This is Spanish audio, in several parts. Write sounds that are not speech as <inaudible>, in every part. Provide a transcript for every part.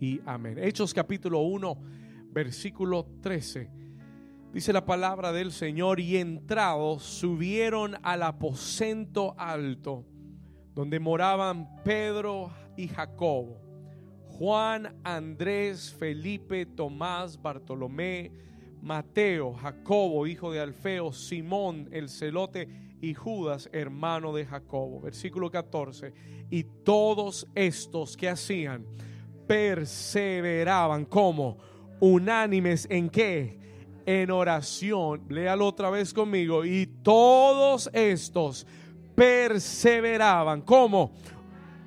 y amén. Hechos capítulo 1, versículo 13. Dice la palabra del Señor, y entrados subieron al aposento alto, donde moraban Pedro y Jacobo, Juan, Andrés, Felipe, Tomás, Bartolomé, Mateo, Jacobo, hijo de Alfeo, Simón, el celote, y Judas, hermano de Jacobo. Versículo 14. Y todos estos que hacían, perseveraban como unánimes en qué? En oración. Léalo otra vez conmigo. Y todos estos perseveraban como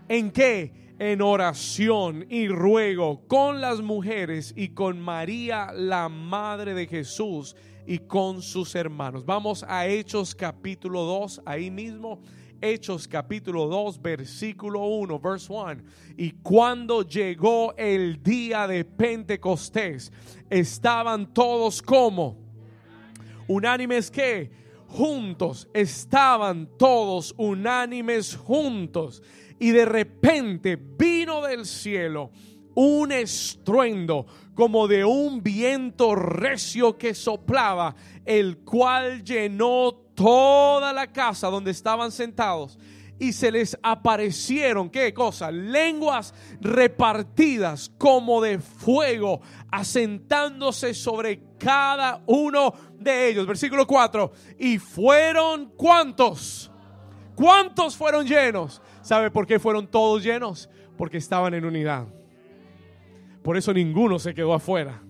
en qué? en oración y ruego con las mujeres y con María, la madre de Jesús, y con sus hermanos. Vamos a Hechos capítulo 2, ahí mismo. Hechos capítulo 2, versículo 1, verse 1. Y cuando llegó el día de Pentecostés, estaban todos como unánimes que juntos, estaban todos unánimes juntos. Y de repente vino del cielo un estruendo como de un viento recio que soplaba, el cual llenó toda la casa donde estaban sentados. Y se les aparecieron, ¿qué cosa? Lenguas repartidas como de fuego, asentándose sobre cada uno de ellos. Versículo 4. Y fueron cuántos? ¿Cuántos fueron llenos? ¿Sabe por qué fueron todos llenos? Porque estaban en unidad. Por eso ninguno se quedó afuera.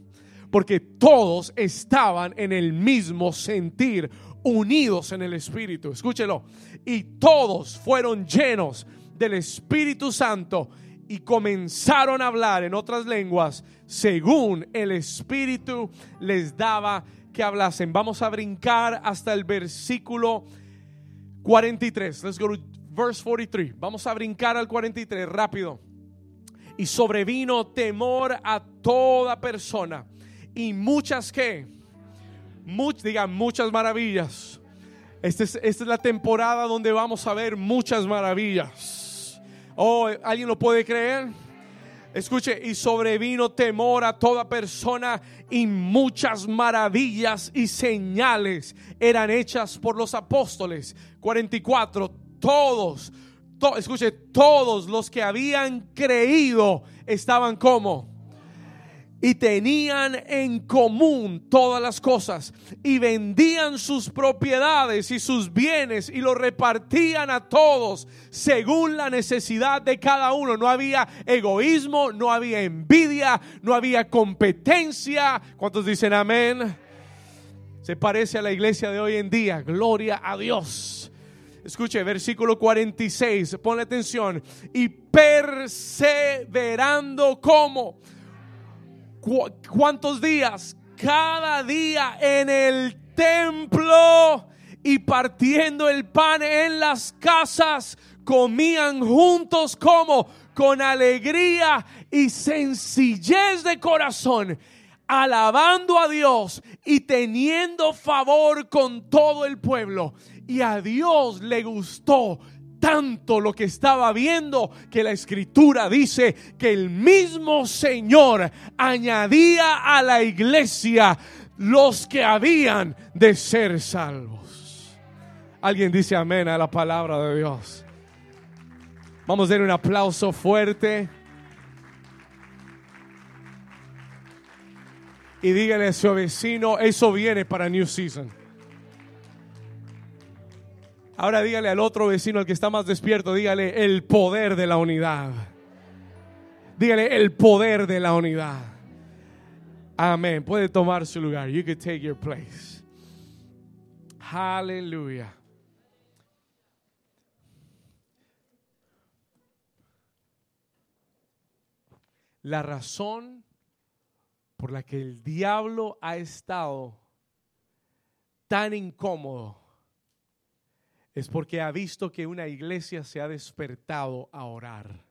Porque todos estaban en el mismo sentir, unidos en el Espíritu. Escúchelo. Y todos fueron llenos del Espíritu Santo y comenzaron a hablar en otras lenguas según el Espíritu les daba que hablasen. Vamos a brincar hasta el versículo 43. Let's go to verse 43. Vamos a brincar al 43 rápido y sobrevino temor a toda persona y muchas que, digan muchas maravillas. Esta es, esta es la temporada donde vamos a ver muchas maravillas. Oh, ¿alguien lo puede creer? Escuche, y sobrevino temor a toda persona y muchas maravillas y señales eran hechas por los apóstoles. 44, todos escuche, todos los que habían creído estaban como y tenían en común todas las cosas y vendían sus propiedades y sus bienes y lo repartían a todos según la necesidad de cada uno. No había egoísmo, no había envidia, no había competencia. ¿Cuántos dicen amén? Se parece a la iglesia de hoy en día. Gloria a Dios. Escuche, versículo 46, ponle atención. Y perseverando como. ¿Cuántos días? Cada día en el templo y partiendo el pan en las casas, comían juntos como con alegría y sencillez de corazón, alabando a Dios y teniendo favor con todo el pueblo. Y a Dios le gustó tanto lo que estaba viendo que la escritura dice que el mismo Señor añadía a la iglesia los que habían de ser salvos. Alguien dice amén a la palabra de Dios. Vamos a dar un aplauso fuerte. Y dígale a su vecino, eso viene para New Season. Ahora dígale al otro vecino, al que está más despierto, dígale el poder de la unidad. Dígale el poder de la unidad. Amén. Puede tomar su lugar. You can take your place. Aleluya. La razón por la que el diablo ha estado tan incómodo es porque ha visto que una iglesia se ha despertado a orar.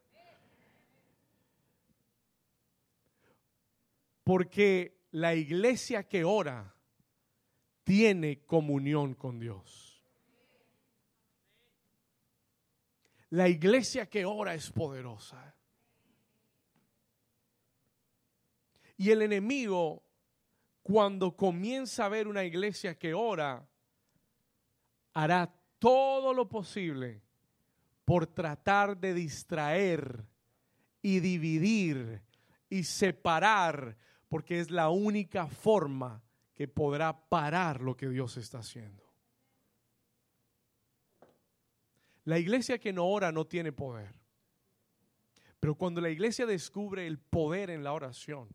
Porque la iglesia que ora tiene comunión con Dios. La iglesia que ora es poderosa. Y el enemigo, cuando comienza a ver una iglesia que ora, hará todo lo posible por tratar de distraer y dividir y separar, porque es la única forma que podrá parar lo que Dios está haciendo. La iglesia que no ora no tiene poder. Pero cuando la iglesia descubre el poder en la oración,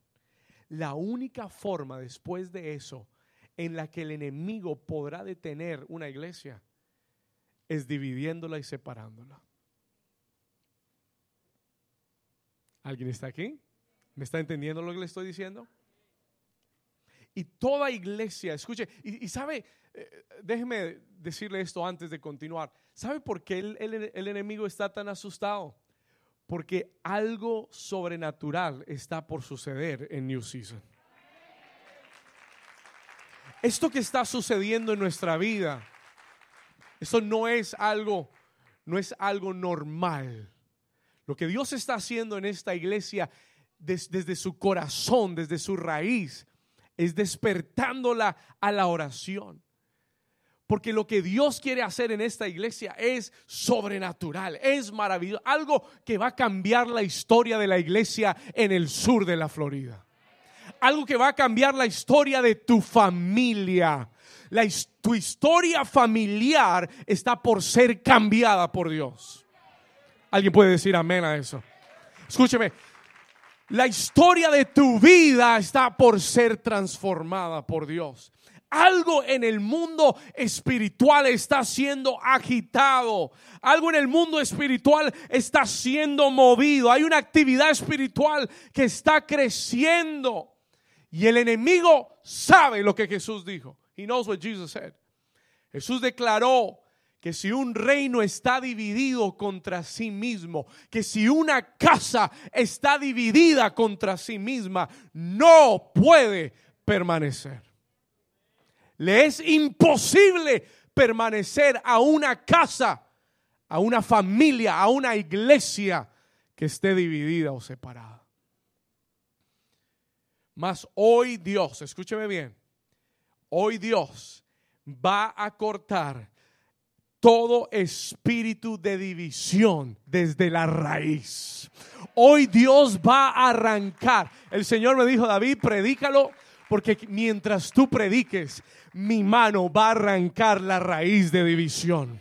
la única forma después de eso en la que el enemigo podrá detener una iglesia es dividiéndola y separándola. ¿Alguien está aquí? ¿Me está entendiendo lo que le estoy diciendo? Y toda iglesia, escuche, y, sabe, eh, déjeme decirle esto antes de continuar. ¿Sabe por qué el, el enemigo está tan asustado? Porque algo sobrenatural está por suceder en New Season. Esto que está sucediendo en nuestra vida, eso no es algo, no es algo normal. Lo que Dios está haciendo en esta iglesia desde su corazón, desde su raíz, es despertándola a la oración. Porque lo que Dios quiere hacer en esta iglesia es sobrenatural, es maravilloso, algo que va a cambiar la historia de la iglesia en el sur de la Florida. Algo que va a cambiar la historia de tu familia. Tu historia familiar está por ser cambiada por Dios. Alguien puede decir amén a eso. Escúcheme, la historia de tu vida está por ser transformada por Dios. Algo en el mundo espiritual está siendo agitado. Algo en el mundo espiritual está siendo movido. Hay una actividad espiritual que está creciendo. Y el enemigo sabe lo que Jesús dijo. He knows what Jesus said. Jesús declaró que si un reino está dividido contra sí mismo, que si una casa está dividida contra sí misma, no puede permanecer. Le es imposible permanecer a una casa, a una familia, a una iglesia que esté dividida o separada. Mas hoy Dios, escúcheme bien, hoy Dios va a cortar todo espíritu de división desde la raíz. Hoy Dios va a arrancar. El Señor me dijo, David, predícalo, porque mientras tú prediques, mi mano va a arrancar la raíz de división.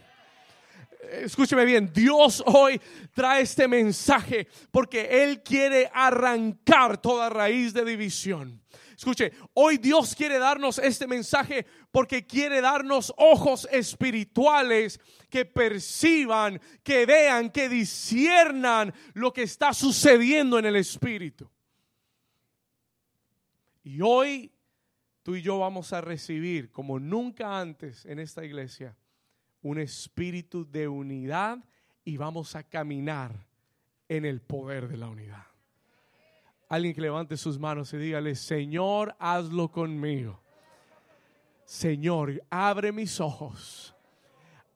Escúcheme bien, Dios hoy trae este mensaje porque Él quiere arrancar toda raíz de división. Escuche, hoy Dios quiere darnos este mensaje porque quiere darnos ojos espirituales que perciban, que vean, que disciernan lo que está sucediendo en el espíritu. Y hoy tú y yo vamos a recibir, como nunca antes en esta iglesia, un espíritu de unidad y vamos a caminar en el poder de la unidad. Alguien que levante sus manos y dígale, Señor, hazlo conmigo. Señor, abre mis ojos,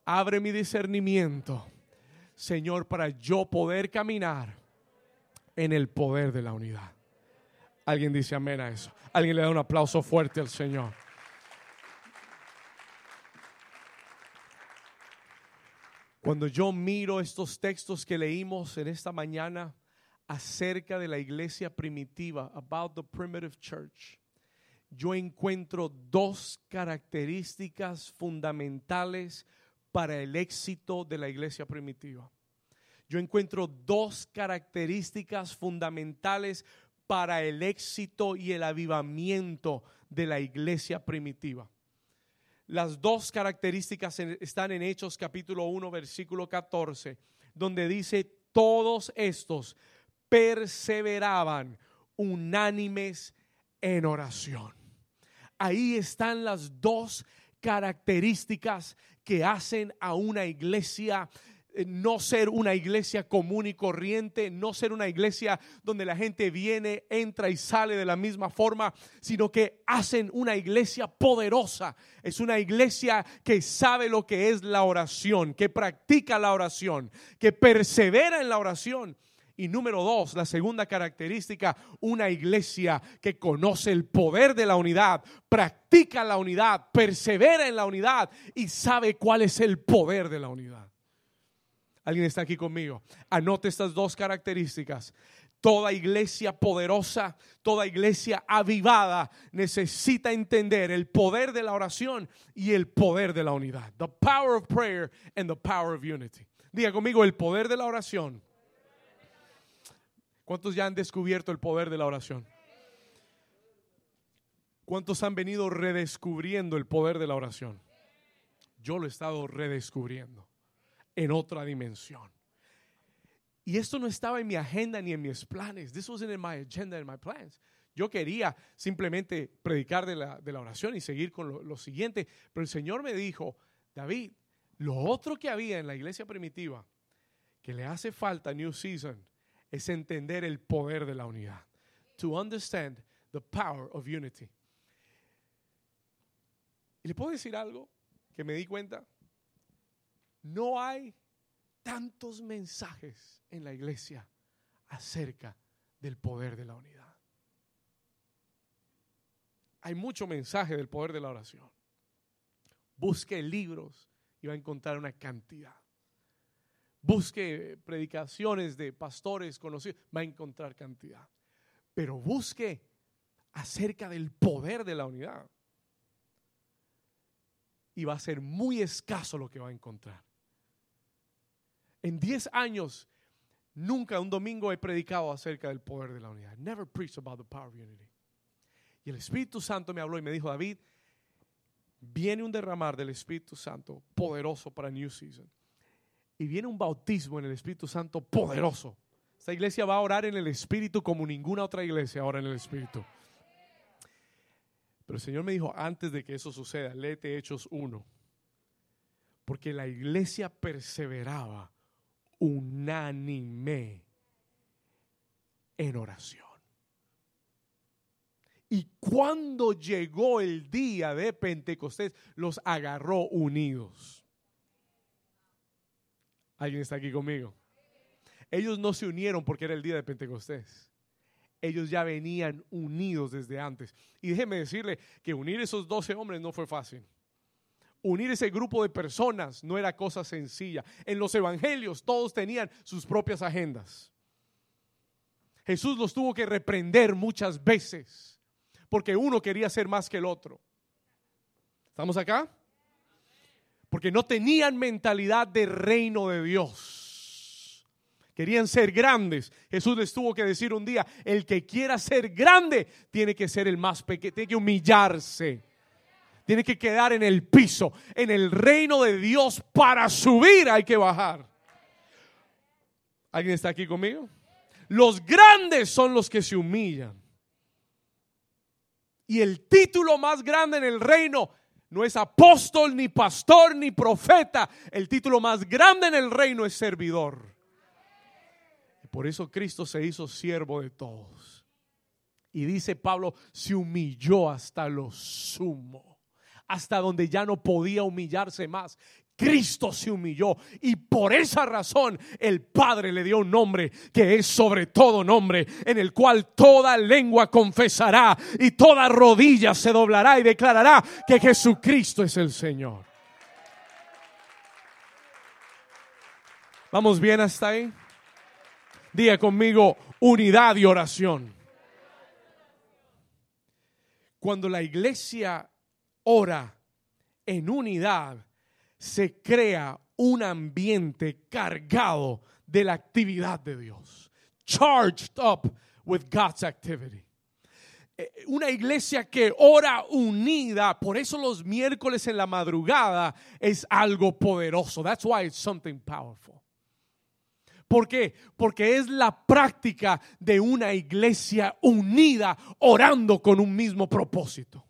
abre mi discernimiento, Señor, para yo poder caminar en el poder de la unidad. Alguien dice amén a eso. Alguien le da un aplauso fuerte al Señor. Cuando yo miro estos textos que leímos en esta mañana, acerca de la iglesia primitiva, about the primitive church, yo encuentro dos características fundamentales para el éxito de la iglesia primitiva. Yo encuentro dos características fundamentales para el éxito y el avivamiento de la iglesia primitiva. Las dos características están en Hechos capítulo 1 versículo 14, donde dice, todos estos perseveraban unánimes en oración. Ahí están las dos características que hacen a una iglesia eh, no ser una iglesia común y corriente, no ser una iglesia donde la gente viene, entra y sale de la misma forma, sino que hacen una iglesia poderosa. Es una iglesia que sabe lo que es la oración, que practica la oración, que persevera en la oración Y número dos, la segunda característica, una iglesia que conoce el poder de la unidad, practica la unidad, persevera en la unidad y sabe cuál es el poder de la unidad. ¿Alguien está aquí conmigo? Anote estas dos características. Toda iglesia poderosa, toda iglesia avivada necesita entender el poder de la oración y el poder de la unidad. The power of prayer and the power of unity. Diga conmigo el poder de la oración. ¿Cuántos ya han descubierto el poder de la oración? ¿Cuántos han venido redescubriendo el poder de la oración? Yo lo he estado redescubriendo en otra dimensión. Y esto no estaba en mi agenda ni en mis planes. This wasn't in my agenda and my plans. Yo quería simplemente predicar de la, de la oración y seguir con lo, lo, siguiente. Pero el Señor me dijo, David, lo otro que había en la iglesia primitiva, que le hace falta New Season, es entender el poder de la unidad. To understand the power of unity. Y le puedo decir algo que me di cuenta. No hay tantos mensajes en la iglesia acerca del poder de la unidad. Hay mucho mensaje del poder de la oración. Busque libros y va a encontrar una cantidad. Busque predicaciones de pastores conocidos, va a encontrar cantidad. Pero busque acerca del poder de la unidad. Y va a ser muy escaso lo que va a encontrar. En 10 años, nunca un domingo he predicado acerca del poder de la unidad. Never preached about the power of unity. Y el Espíritu Santo me habló y me dijo, David, viene un derramar del Espíritu Santo poderoso para New Season. Y viene un bautismo en el Espíritu Santo poderoso. Esta iglesia va a orar en el Espíritu como ninguna otra iglesia ora en el Espíritu. Pero el Señor me dijo, antes de que eso suceda, léete Hechos 1. Porque la iglesia perseveraba unánime en oración. Y cuando llegó el día de Pentecostés, los agarró unidos. ¿Alguien está aquí conmigo? Ellos no se unieron porque era el día de Pentecostés. Ellos ya venían unidos desde antes. Y déjeme decirle que unir esos doce hombres no fue fácil. Unir ese grupo de personas no era cosa sencilla. En los evangelios todos tenían sus propias agendas. Jesús los tuvo que reprender muchas veces porque uno quería ser más que el otro. ¿Estamos acá? Porque no tenían mentalidad de reino de Dios. Querían ser grandes. Jesús les tuvo que decir un día, el que quiera ser grande tiene que ser el más pequeño, tiene que humillarse tiene que quedar en el piso. En el reino de Dios para subir hay que bajar. ¿Alguien está aquí conmigo? Los grandes son los que se humillan. Y el título más grande en el reino no es apóstol, ni pastor, ni profeta. El título más grande en el reino es servidor. Por eso Cristo se hizo siervo de todos. Y dice Pablo, se humilló hasta lo sumo hasta donde ya no podía humillarse más. Cristo se humilló y por esa razón el Padre le dio un nombre que es sobre todo nombre, en el cual toda lengua confesará y toda rodilla se doblará y declarará que Jesucristo es el Señor. ¿Vamos bien hasta ahí? Diga conmigo unidad y oración. Cuando la iglesia ora en unidad, se crea un ambiente cargado de la actividad de Dios. Charged up with God's activity. Eh, una iglesia que ora unida, por eso los miércoles en la madrugada es algo poderoso. That's why it's something powerful. ¿Por qué? Porque es la práctica de una iglesia unida orando con un mismo propósito.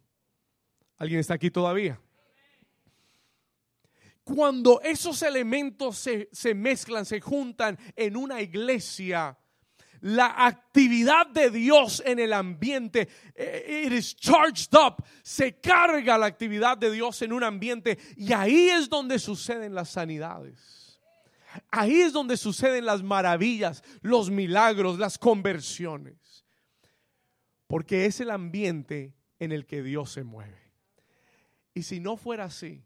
¿Alguien está aquí todavía? Cuando esos elementos se, mezclan, se juntan en una iglesia, la actividad de Dios en el ambiente, eh, it is charged up, se carga la actividad de Dios en un ambiente y ahí es donde suceden las sanidades. Ahí es donde suceden las maravillas, los milagros, las conversiones. Porque es el ambiente en el que Dios se mueve. Y si no fuera así,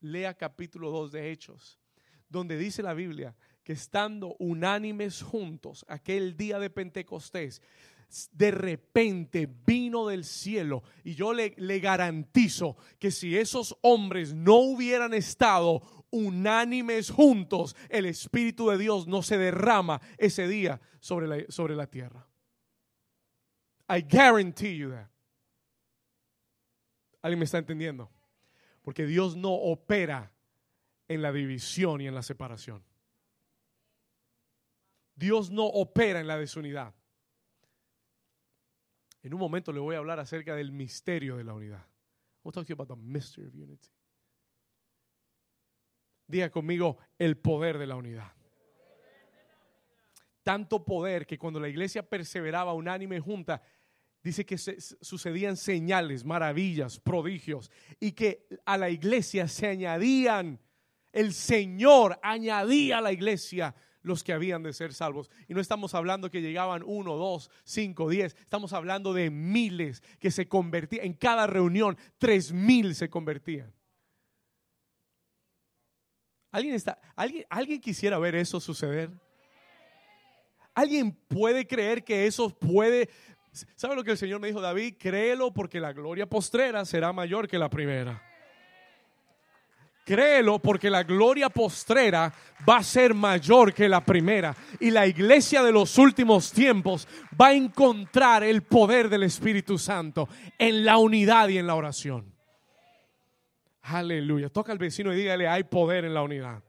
lea capítulo 2 de Hechos, donde dice la Biblia que estando unánimes juntos aquel día de Pentecostés, de repente vino del cielo y yo le, le, garantizo que si esos hombres no hubieran estado unánimes juntos, el Espíritu de Dios no se derrama ese día sobre la, sobre la tierra. I guarantee you that. ¿Alguien me está entendiendo? Porque Dios no opera en la división y en la separación. Dios no opera en la desunidad. En un momento le voy a hablar acerca del misterio de la unidad. Vamos a you about the mystery of unity. Diga conmigo el poder de la unidad. Tanto poder que cuando la iglesia perseveraba unánime junta, dice que se, sucedían señales, maravillas, prodigios, y que a la iglesia se añadían, el Señor añadía a la iglesia los que habían de ser salvos. Y no estamos hablando que llegaban uno, dos, cinco, diez. Estamos hablando de miles que se convertían. En cada reunión, tres mil se convertían. ¿Alguien, está, ¿alguien, ¿Alguien quisiera ver eso suceder? ¿Alguien puede creer que eso puede... ¿Sabe lo que el Señor me dijo, David? Créelo porque la gloria postrera será mayor que la primera. Créelo porque la gloria postrera va a ser mayor que la primera. Y la iglesia de los últimos tiempos va a encontrar el poder del Espíritu Santo en la unidad y en la oración. Aleluya. Toca al vecino y dígale, hay poder en la unidad.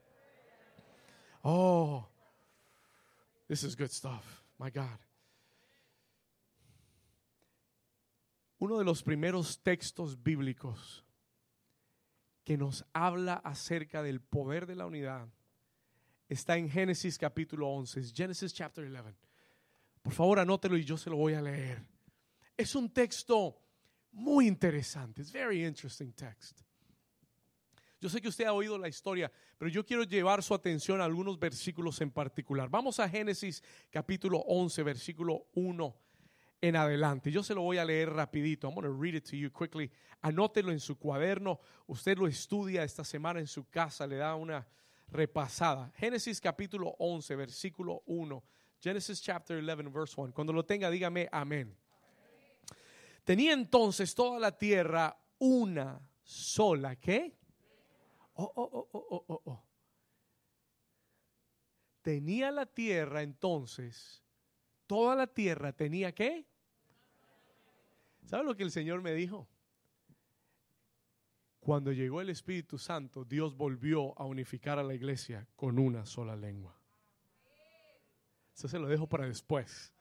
Oh, this is good stuff. My God. Uno de los primeros textos bíblicos que nos habla acerca del poder de la unidad está en Génesis capítulo 11, Genesis chapter 11. Por favor, anótelo y yo se lo voy a leer. Es un texto muy interesante. Es very interesting text. Yo sé que usted ha oído la historia, pero yo quiero llevar su atención a algunos versículos en particular. Vamos a Génesis capítulo 11, versículo 1 en adelante. Yo se lo voy a leer rapidito. I'm going to read it to you quickly. Anótelo en su cuaderno. Usted lo estudia esta semana en su casa, le da una repasada. Génesis capítulo 11, versículo 1. Genesis chapter 11, verse 1. Cuando lo tenga, dígame amén. Tenía entonces toda la tierra una sola, ¿qué? Oh, oh, oh, oh, oh, oh. oh. Tenía la tierra entonces, toda la tierra tenía qué? ¿Sabe lo que el Señor me dijo? Cuando llegó el Espíritu Santo, Dios volvió a unificar a la iglesia con una sola lengua. Eso se lo dejo para después.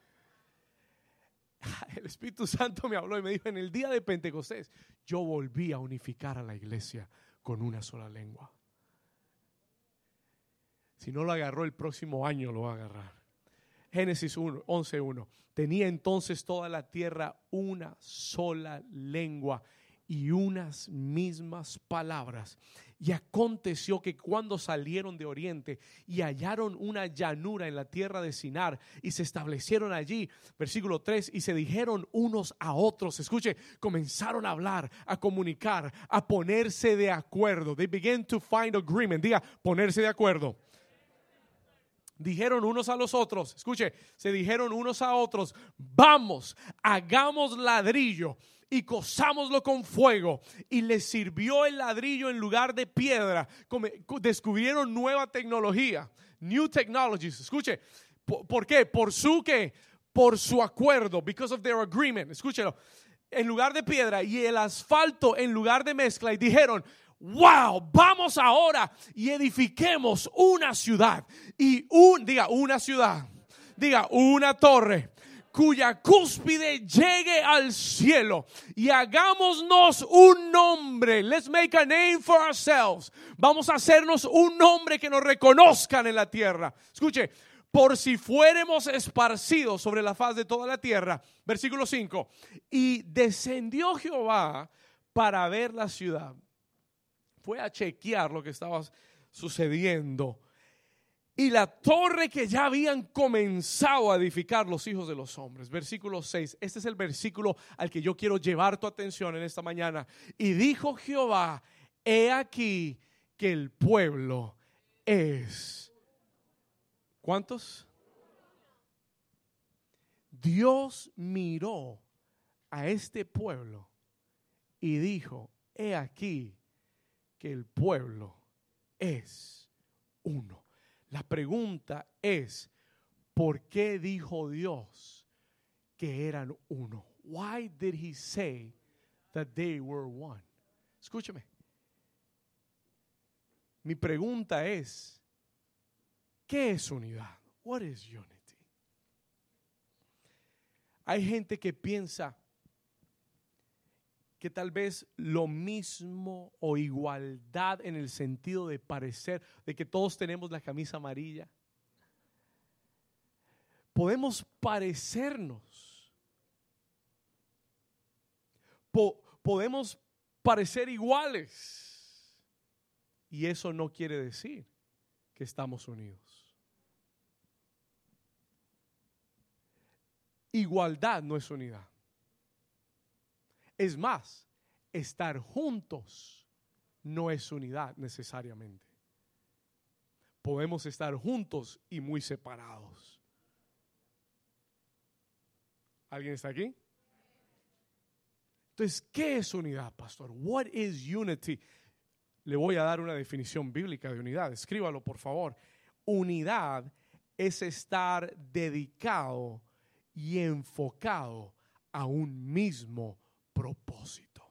<laughs> El Espíritu Santo me habló y me dijo, en el día de Pentecostés, yo volví a unificar a la iglesia con una sola lengua. Si no lo agarró el próximo año, lo va a agarrar. Génesis 1, 11.1. Tenía entonces toda la tierra una sola lengua y unas mismas palabras. Y aconteció que cuando salieron de Oriente y hallaron una llanura en la tierra de Sinar y se establecieron allí, versículo 3, y se dijeron unos a otros, escuche, comenzaron a hablar, a comunicar, a ponerse de acuerdo. They began to find agreement. Diga, ponerse de acuerdo dijeron unos a los otros, escuche, se dijeron unos a otros, vamos, hagamos ladrillo y cosámoslo con fuego. Y les sirvió el ladrillo en lugar de piedra. Descubrieron nueva tecnología, new technologies. Escuche, ¿por, qué? Por su qué? Por su acuerdo, because of their agreement. Escúchelo. En lugar de piedra y el asfalto en lugar de mezcla. Y dijeron, wow, vamos ahora y edifiquemos una ciudad. Y un, diga, una ciudad. Diga, una torre cuya cúspide llegue al cielo y hagámonos un nombre. Let's make a name for ourselves. Vamos a hacernos un nombre que nos reconozcan en la tierra. Escuche, por si fuéramos esparcidos sobre la faz de toda la tierra. Versículo 5. Y descendió Jehová para ver la ciudad fue a chequear lo que estaba sucediendo. y la torre que ya habían comenzado a edificar los hijos de los hombres. Versículo 6. Este es el versículo al que yo quiero llevar tu atención en esta mañana. Y dijo Jehová, he aquí que el pueblo es. ¿Cuántos? Dios miró a este pueblo y dijo, he aquí que el pueblo es uno. La pregunta es, ¿por qué dijo Dios que eran uno? Why did he say that they were one? Escúchame. Mi pregunta es, ¿qué es unidad? What is unity? Hay gente que piensa que tal vez lo mismo o igualdad en el sentido de parecer, de que todos tenemos la camisa amarilla. Podemos parecernos. podemos parecer iguales. Y eso no quiere decir que estamos unidos. Igualdad no es unidad. Es más, estar juntos no es unidad necesariamente. Podemos estar juntos y muy separados. ¿Alguien está aquí? Entonces, ¿qué es unidad, pastor? What is unity? Le voy a dar una definición bíblica de unidad. Escríbalo, por favor. Unidad es estar dedicado y enfocado a un mismo propósito.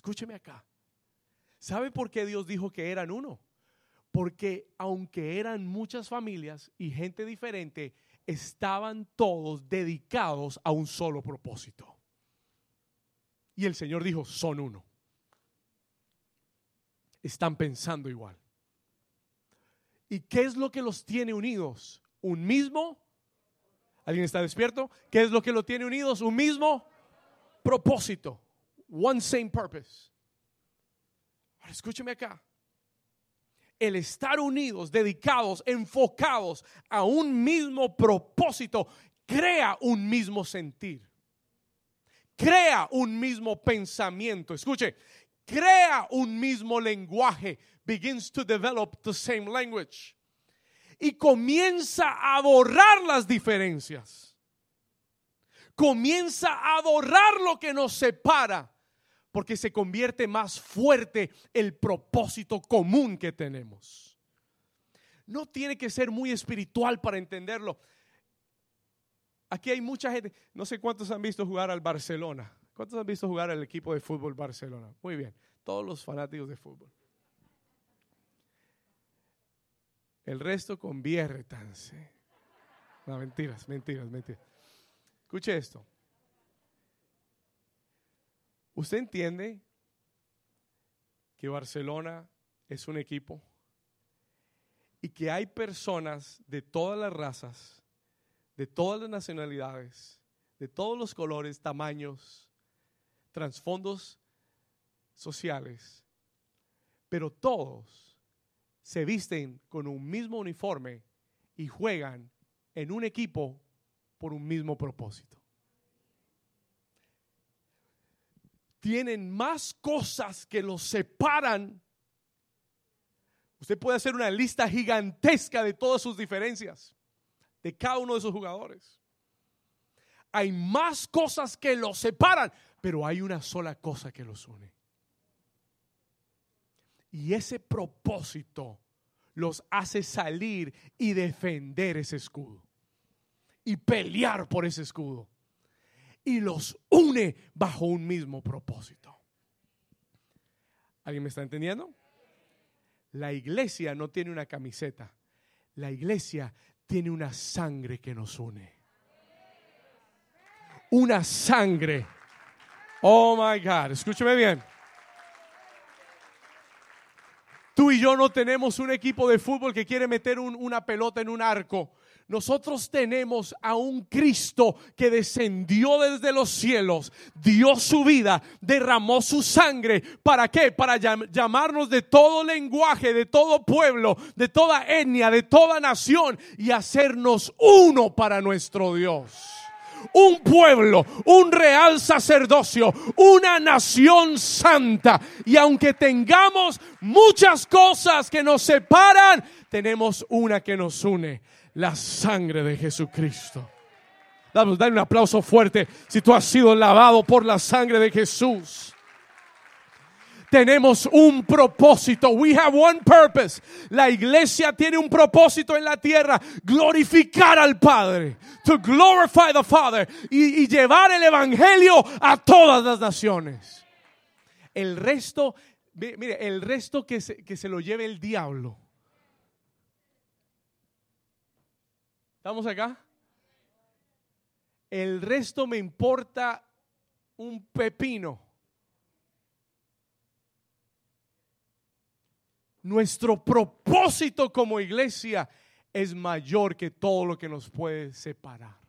Escúcheme acá. ¿Sabe por qué Dios dijo que eran uno? Porque aunque eran muchas familias y gente diferente, estaban todos dedicados a un solo propósito. Y el Señor dijo, son uno. Están pensando igual. ¿Y qué es lo que los tiene unidos? Un mismo ¿Alguien está despierto? ¿Qué es lo que lo tiene unidos? Un mismo propósito. One same purpose. Ahora escúcheme acá. El estar unidos, dedicados, enfocados a un mismo propósito, crea un mismo sentir. Crea un mismo pensamiento. Escuche, crea un mismo lenguaje. Begins to develop the same language y comienza a borrar las diferencias. Comienza a borrar lo que nos separa, porque se convierte más fuerte el propósito común que tenemos. No tiene que ser muy espiritual para entenderlo. Aquí hay mucha gente, no sé cuántos han visto jugar al Barcelona. ¿Cuántos han visto jugar al equipo de fútbol Barcelona? Muy bien, todos los fanáticos de fútbol. El resto conviértanse. No, mentiras, mentiras, mentiras. Escuche esto. ¿Usted entiende que Barcelona es un equipo y que hay personas de todas las razas, de todas las nacionalidades, de todos los colores, tamaños, trasfondos sociales, pero todos se visten con un mismo uniforme y juegan en un equipo por un mismo propósito. Tienen más cosas que los separan. Usted puede hacer una lista gigantesca de todas sus diferencias, de cada uno de esos jugadores. Hay más cosas que los separan, pero hay una sola cosa que los une. Y ese propósito los hace salir y defender ese escudo. Y pelear por ese escudo. Y los une bajo un mismo propósito. ¿Alguien me está entendiendo? La iglesia no tiene una camiseta. La iglesia tiene una sangre que nos une. Una sangre. Oh my God, escúcheme bien. Tú y yo no tenemos un equipo de fútbol que quiere meter una pelota en un arco. Nosotros tenemos a un Cristo que descendió desde los cielos, dio su vida, derramó su sangre. ¿Para qué? Para llamarnos de todo lenguaje, de todo pueblo, de toda etnia, de toda nación y hacernos uno para nuestro Dios un pueblo, un real sacerdocio, una nación santa. Y aunque tengamos muchas cosas que nos separan, tenemos una que nos une, la sangre de Jesucristo. Dale, un aplauso fuerte si tú has sido lavado por la sangre de Jesús. Tenemos un propósito. We have one purpose. La iglesia tiene un propósito en la tierra. Glorificar al Padre. To glorify the Father. Y, llevar el Evangelio a todas las naciones. El resto, mire, el resto que que se lo lleve el diablo. ¿Estamos acá? El resto me importa un pepino. Nuestro propósito como iglesia es mayor que todo lo que nos puede separar.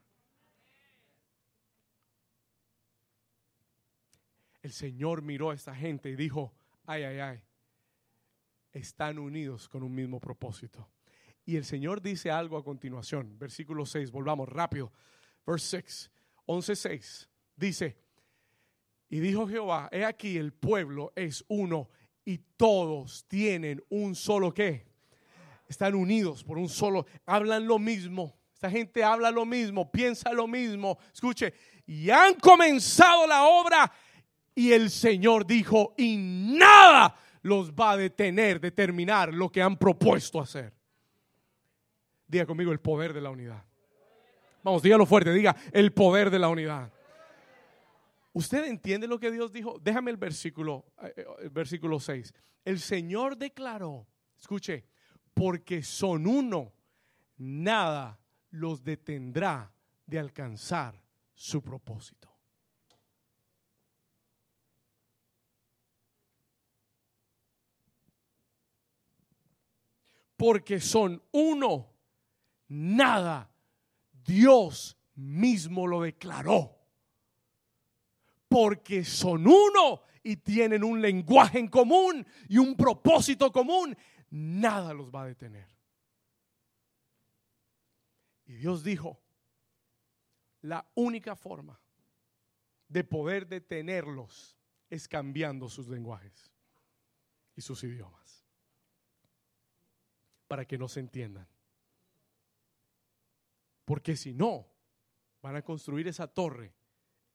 El Señor miró a esta gente y dijo, ay, ay, ay, están unidos con un mismo propósito. Y el Señor dice algo a continuación, versículo 6, volvamos rápido, verse 6, 11, 6, dice, y dijo Jehová, he aquí el pueblo es uno y todos tienen un solo qué. Están unidos por un solo, hablan lo mismo. Esta gente habla lo mismo, piensa lo mismo. Escuche, y han comenzado la obra y el Señor dijo, y nada los va a detener, determinar lo que han propuesto hacer. Diga conmigo el poder de la unidad. Vamos, dígalo fuerte, diga el poder de la unidad. ¿Usted entiende lo que Dios dijo? Déjame el versículo, eh, eh, el versículo 6. El Señor declaró, escuche, porque son uno, nada los detendrá de alcanzar su propósito. Porque son uno, nada, Dios mismo lo declaró porque son uno y tienen un lenguaje en común y un propósito común, nada los va a detener. Y Dios dijo, la única forma de poder detenerlos es cambiando sus lenguajes y sus idiomas para que no se entiendan. Porque si no, van a construir esa torre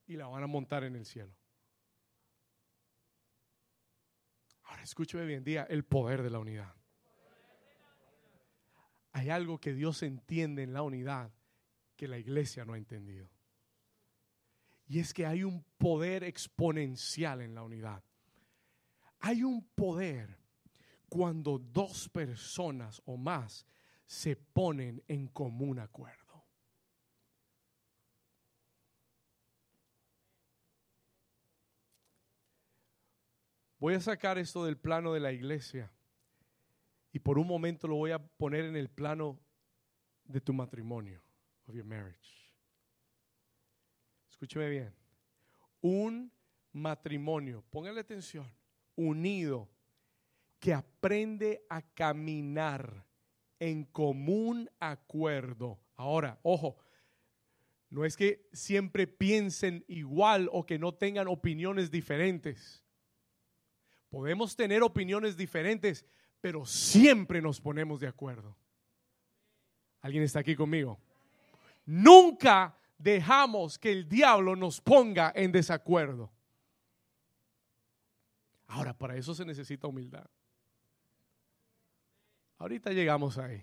y la van a montar en el cielo. Ahora escúcheme bien, día el poder de la unidad. Hay algo que Dios entiende en la unidad que la iglesia no ha entendido. Y es que hay un poder exponencial en la unidad. Hay un poder cuando dos personas o más se ponen en común acuerdo. Voy a sacar esto del plano de la iglesia y por un momento lo voy a poner en el plano de tu matrimonio, of your marriage. Escúcheme bien. Un matrimonio, póngale atención, unido, que aprende a caminar en común acuerdo. Ahora, ojo, no es que siempre piensen igual o que no tengan opiniones diferentes. Podemos tener opiniones diferentes, pero siempre nos ponemos de acuerdo. ¿Alguien está aquí conmigo? Nunca dejamos que el diablo nos ponga en desacuerdo. Ahora, para eso se necesita humildad. Ahorita llegamos ahí.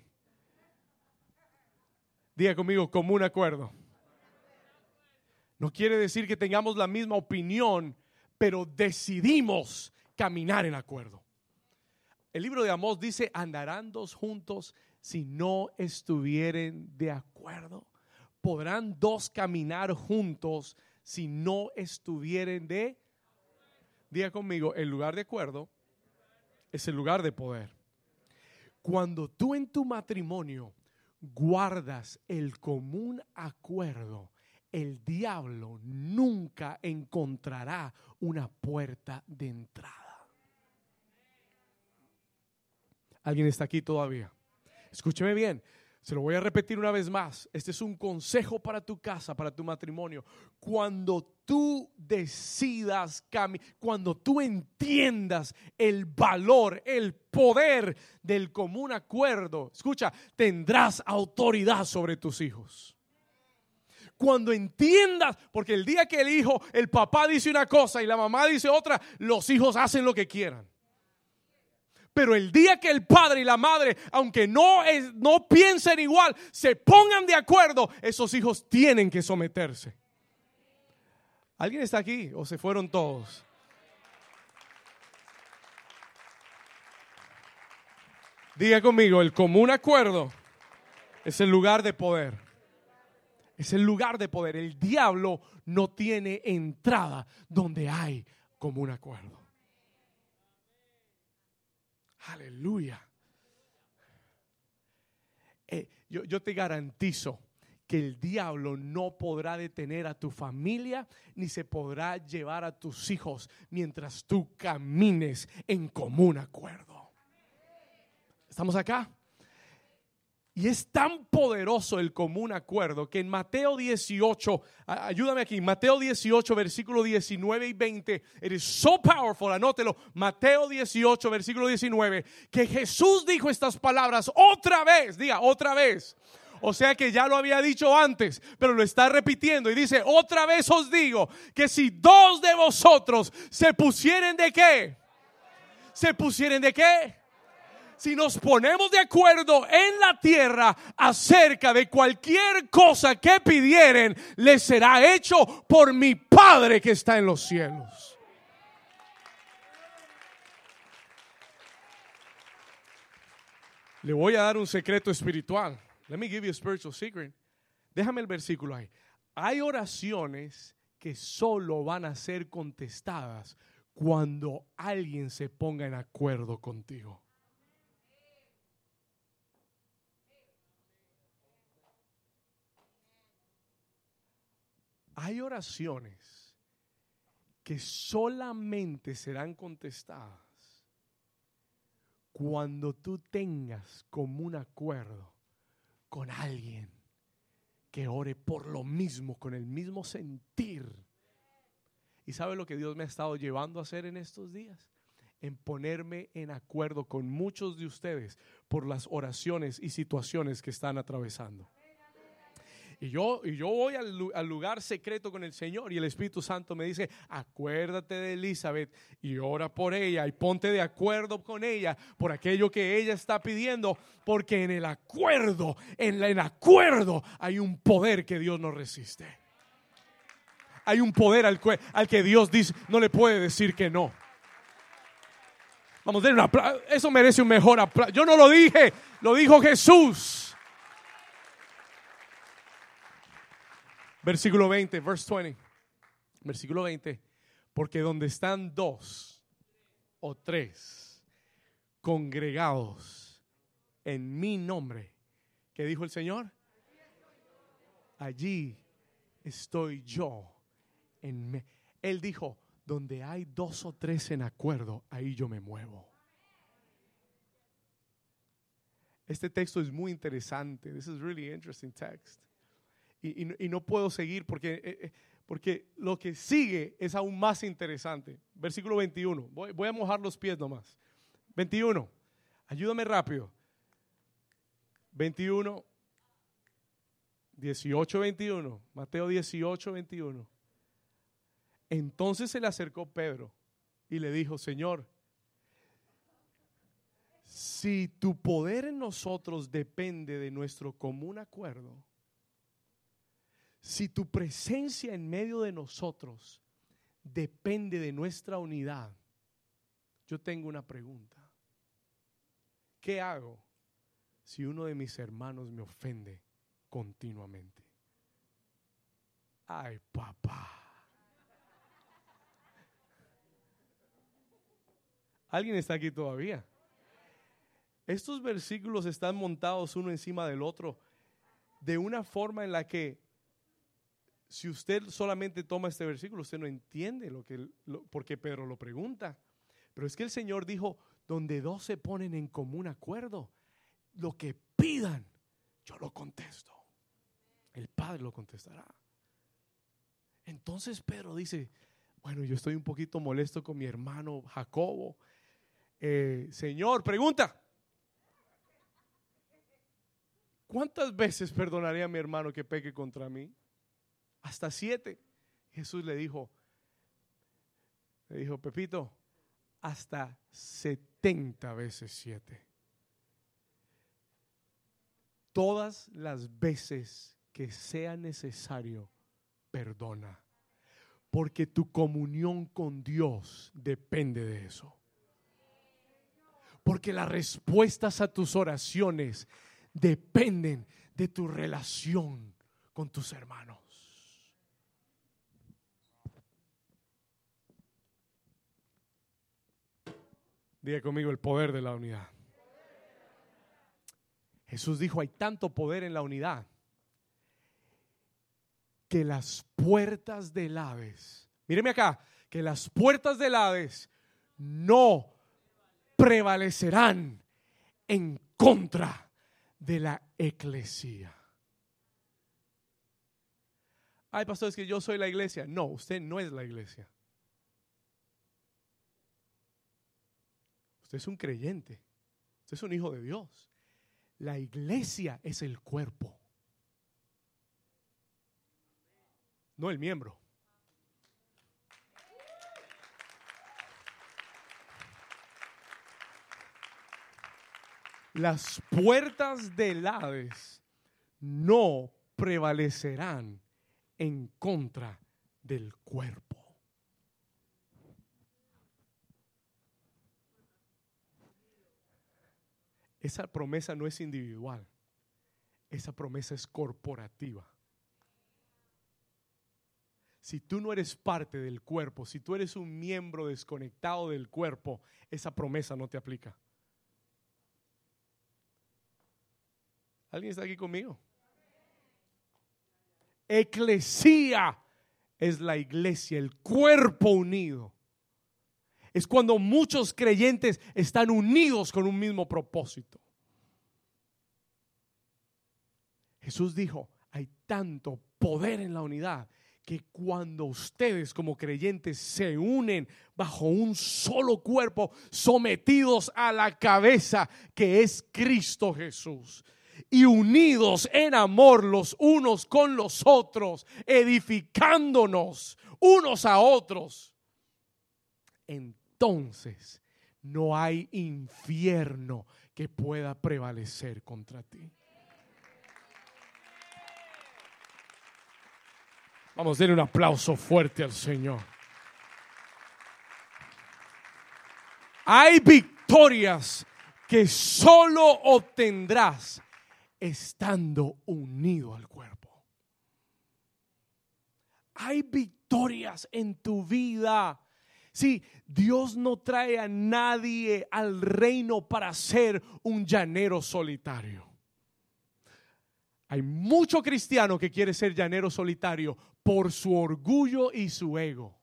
Diga conmigo, común acuerdo. No quiere decir que tengamos la misma opinión, pero decidimos caminar en acuerdo. El libro de Amós dice, andarán dos juntos si no estuvieren de acuerdo. Podrán dos caminar juntos si no estuvieren de... Diga conmigo, el lugar de acuerdo es el lugar de poder. Cuando tú en tu matrimonio guardas el común acuerdo, el diablo nunca encontrará una puerta de entrada. ¿Alguien está aquí todavía? Escúcheme bien. Se lo voy a repetir una vez más. Este es un consejo para tu casa, para tu matrimonio. Cuando tú decidas cuando tú entiendas el valor, el poder del común acuerdo, escucha, tendrás autoridad sobre tus hijos. Cuando entiendas, porque el día que el hijo, el papá dice una cosa y la mamá dice otra, los hijos hacen lo que quieran. Pero el día que el padre y la madre, aunque no, no piensen igual, se pongan de acuerdo, esos hijos tienen que someterse. ¿Alguien está aquí o se fueron todos? Diga conmigo, el común acuerdo es el lugar de poder. Es el lugar de poder. El diablo no tiene entrada donde hay común acuerdo. Aleluya. Eh, yo, yo te garantizo que el diablo no podrá detener a tu familia ni se podrá llevar a tus hijos mientras tú camines en común acuerdo. ¿Estamos acá? Y es tan poderoso el común acuerdo que en Mateo 18, ayúdame aquí, Mateo 18, versículo 19 y 20, it is so powerful, anótelo, Mateo 18, versículo 19, que Jesús dijo estas palabras otra vez, diga otra vez. O sea que ya lo había dicho antes, pero lo está repitiendo y dice, otra vez os digo que si dos de vosotros se pusieren de qué, se pusieren de qué, si nos ponemos de acuerdo en la tierra acerca de cualquier cosa que pidieren, les será hecho por mi Padre que está en los cielos. Le voy a dar un secreto espiritual. Let me give you a spiritual secret. Déjame el versículo ahí. Hay oraciones que solo van a ser contestadas cuando alguien se ponga en acuerdo contigo. Hay oraciones que solamente serán contestadas cuando tú tengas como un acuerdo con alguien que ore por lo mismo, con el mismo sentir. ¿Y sabe lo que Dios me ha estado llevando a hacer en estos días? En ponerme en acuerdo con muchos de ustedes por las oraciones y situaciones que están atravesando. Y yo, y yo voy al, lugar secreto con el Señor y el Espíritu Santo me dice, acuérdate de Elizabeth y ora por ella y ponte de acuerdo con ella por aquello que ella está pidiendo, porque en el acuerdo, en el acuerdo hay un poder que Dios no resiste. Hay un poder al, al que Dios dice, no le puede decir que no. Vamos, a un aplauso. Eso merece un mejor aplauso. Yo no lo dije, lo dijo Jesús. Versículo 20, verse 20. Versículo 20. Porque donde están dos o tres congregados en mi nombre, ¿qué dijo el Señor? Allí estoy yo. En Él dijo, donde hay dos o tres en acuerdo, ahí yo me muevo. Este texto es muy interesante. This is really interesting text y, no puedo seguir porque, eh, eh, porque lo que sigue es aún más interesante. Versículo 21. Voy, voy a mojar los pies nomás. 21. Ayúdame rápido. 21. 18, 21. Mateo 18, 21. Entonces se le acercó Pedro y le dijo, Señor, si tu poder en nosotros depende de nuestro común acuerdo, si tu presencia en medio de nosotros depende de nuestra unidad, yo tengo una pregunta. ¿Qué hago si uno de mis hermanos me ofende continuamente? Ay, papá. ¿Alguien está aquí todavía? Estos versículos están montados uno encima del otro de una forma en la que si usted solamente toma este versículo, usted no entiende lo que, lo, porque Pedro lo pregunta. Pero es que el Señor dijo, donde dos se ponen en común acuerdo, lo que pidan, yo lo contesto. El Padre lo contestará. Entonces Pedro dice, bueno, yo estoy un poquito molesto con mi hermano Jacobo. Eh, señor, pregunta. ¿Cuántas veces perdonaré a mi hermano que peque contra mí? Hasta siete. Jesús le dijo, le dijo, Pepito, hasta setenta veces siete. Todas las veces que sea necesario, perdona. Porque tu comunión con Dios depende de eso. Porque las respuestas a tus oraciones dependen de tu relación con tus hermanos. Diga conmigo el poder de la unidad. Jesús dijo, hay tanto poder en la unidad que las puertas del Hades, míreme acá, que las puertas del Hades no prevalecerán en contra de la eclesía. Ay, pastor, es que yo soy la iglesia. No, usted no es la iglesia. Usted es un creyente. Usted es un hijo de Dios. La iglesia es el cuerpo. No el miembro. Las puertas del Hades no prevalecerán en contra del cuerpo. Esa promesa no es individual, esa promesa es corporativa. Si tú no eres parte del cuerpo, si tú eres un miembro desconectado del cuerpo, esa promesa no te aplica. ¿Alguien está aquí conmigo? Eclesía es la iglesia, el cuerpo unido es cuando muchos creyentes están unidos con un mismo propósito. Jesús dijo, hay tanto poder en la unidad que cuando ustedes como creyentes se unen bajo un solo cuerpo, sometidos a la cabeza que es Cristo Jesús, y unidos en amor los unos con los otros, edificándonos unos a otros, entonces no hay infierno que pueda prevalecer contra ti. Vamos a darle un aplauso fuerte al Señor. Hay victorias que solo obtendrás estando unido al cuerpo. Hay victorias en tu vida Sí, Dios no trae a nadie al reino para ser un llanero solitario. Hay mucho cristiano que quiere ser llanero solitario por su orgullo y su ego.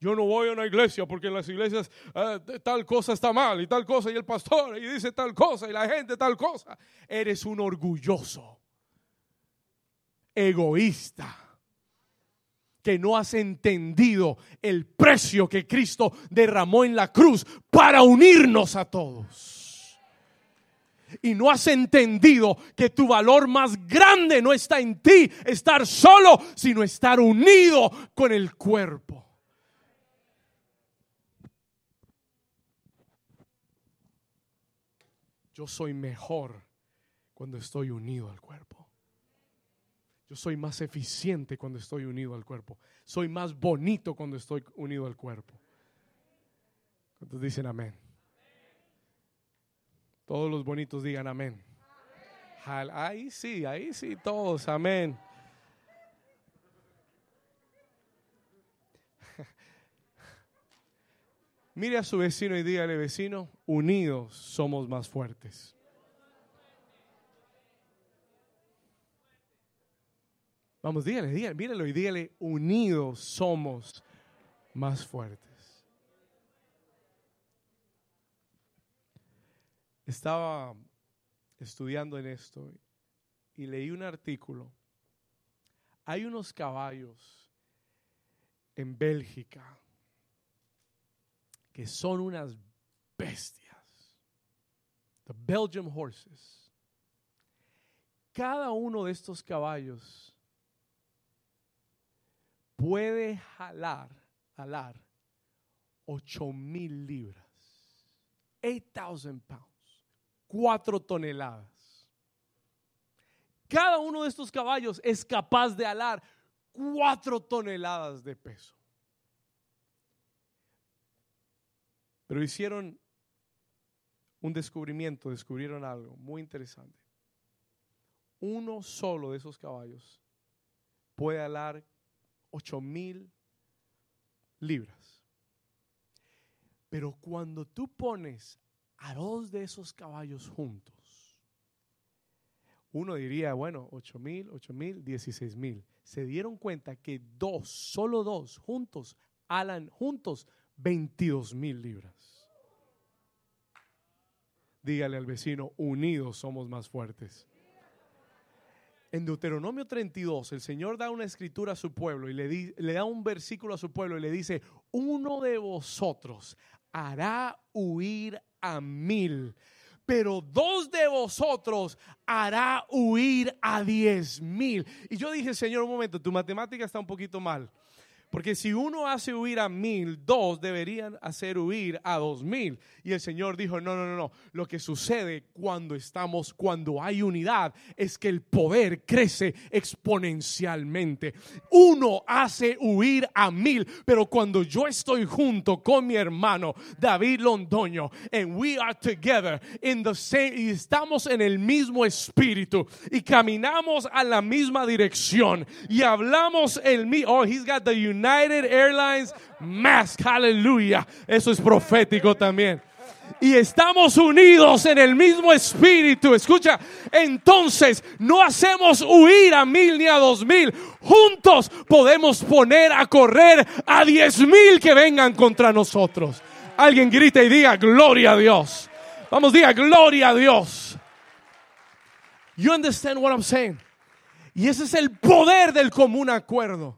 Yo no voy a una iglesia porque en las iglesias eh, tal cosa está mal y tal cosa y el pastor y dice tal cosa y la gente tal cosa. Eres un orgulloso, egoísta que no has entendido el precio que Cristo derramó en la cruz para unirnos a todos. Y no has entendido que tu valor más grande no está en ti, estar solo, sino estar unido con el cuerpo. Yo soy mejor cuando estoy unido al cuerpo. Soy más eficiente cuando estoy unido al cuerpo. Soy más bonito cuando estoy unido al cuerpo. ¿Cuántos dicen amén? Todos los bonitos digan amén. Ahí sí, ahí sí, todos, amén. <laughs> Mire a su vecino y dígale, vecino, unidos somos más fuertes. Vamos, dígale, dígale, míralo y dígale, unidos somos más fuertes. Estaba estudiando en esto y leí un artículo. Hay unos caballos en Bélgica que son unas bestias. The Belgian horses. Cada uno de estos caballos puede jalar, jalar 8 mil libras. 8,000 pounds. 4 toneladas. Cada uno de estos caballos es capaz de alar 4 toneladas de peso. Pero hicieron un descubrimiento, descubrieron algo muy interesante. Uno solo de esos caballos puede alar 8 mil libras. Pero cuando tú pones a dos de esos caballos juntos, uno diría, bueno, 8 mil, 8 mil, 16 mil. Se dieron cuenta que dos, solo dos, juntos, alan juntos 22 mil libras. Dígale al vecino, unidos somos más fuertes. En Deuteronomio 32, el Señor da una escritura a su pueblo y le, le da un versículo a su pueblo y le dice, uno de vosotros hará huir a mil, pero dos de vosotros hará huir a diez mil. Y yo dije, Señor, un momento, tu matemática está un poquito mal. Porque si uno hace huir a mil, dos deberían hacer huir a dos mil. Y el Señor dijo, no, no, no, no. Lo que sucede cuando estamos, cuando hay unidad, es que el poder crece exponencialmente. Uno hace huir a mil, pero cuando yo estoy junto con mi hermano David Londoño, and we are together in the same, y estamos en el mismo espíritu y caminamos a la misma dirección y hablamos el mismo, oh, he's got the United Airlines mask, aleluya. Eso es profético también. Y estamos unidos en el mismo espíritu. Escucha, entonces no hacemos huir a mil ni a dos mil. Juntos podemos poner a correr a diez mil que vengan contra nosotros. Alguien grita y diga, gloria a Dios. Vamos, diga, gloria a Dios. You understand what I'm saying? Y ese es el poder del común acuerdo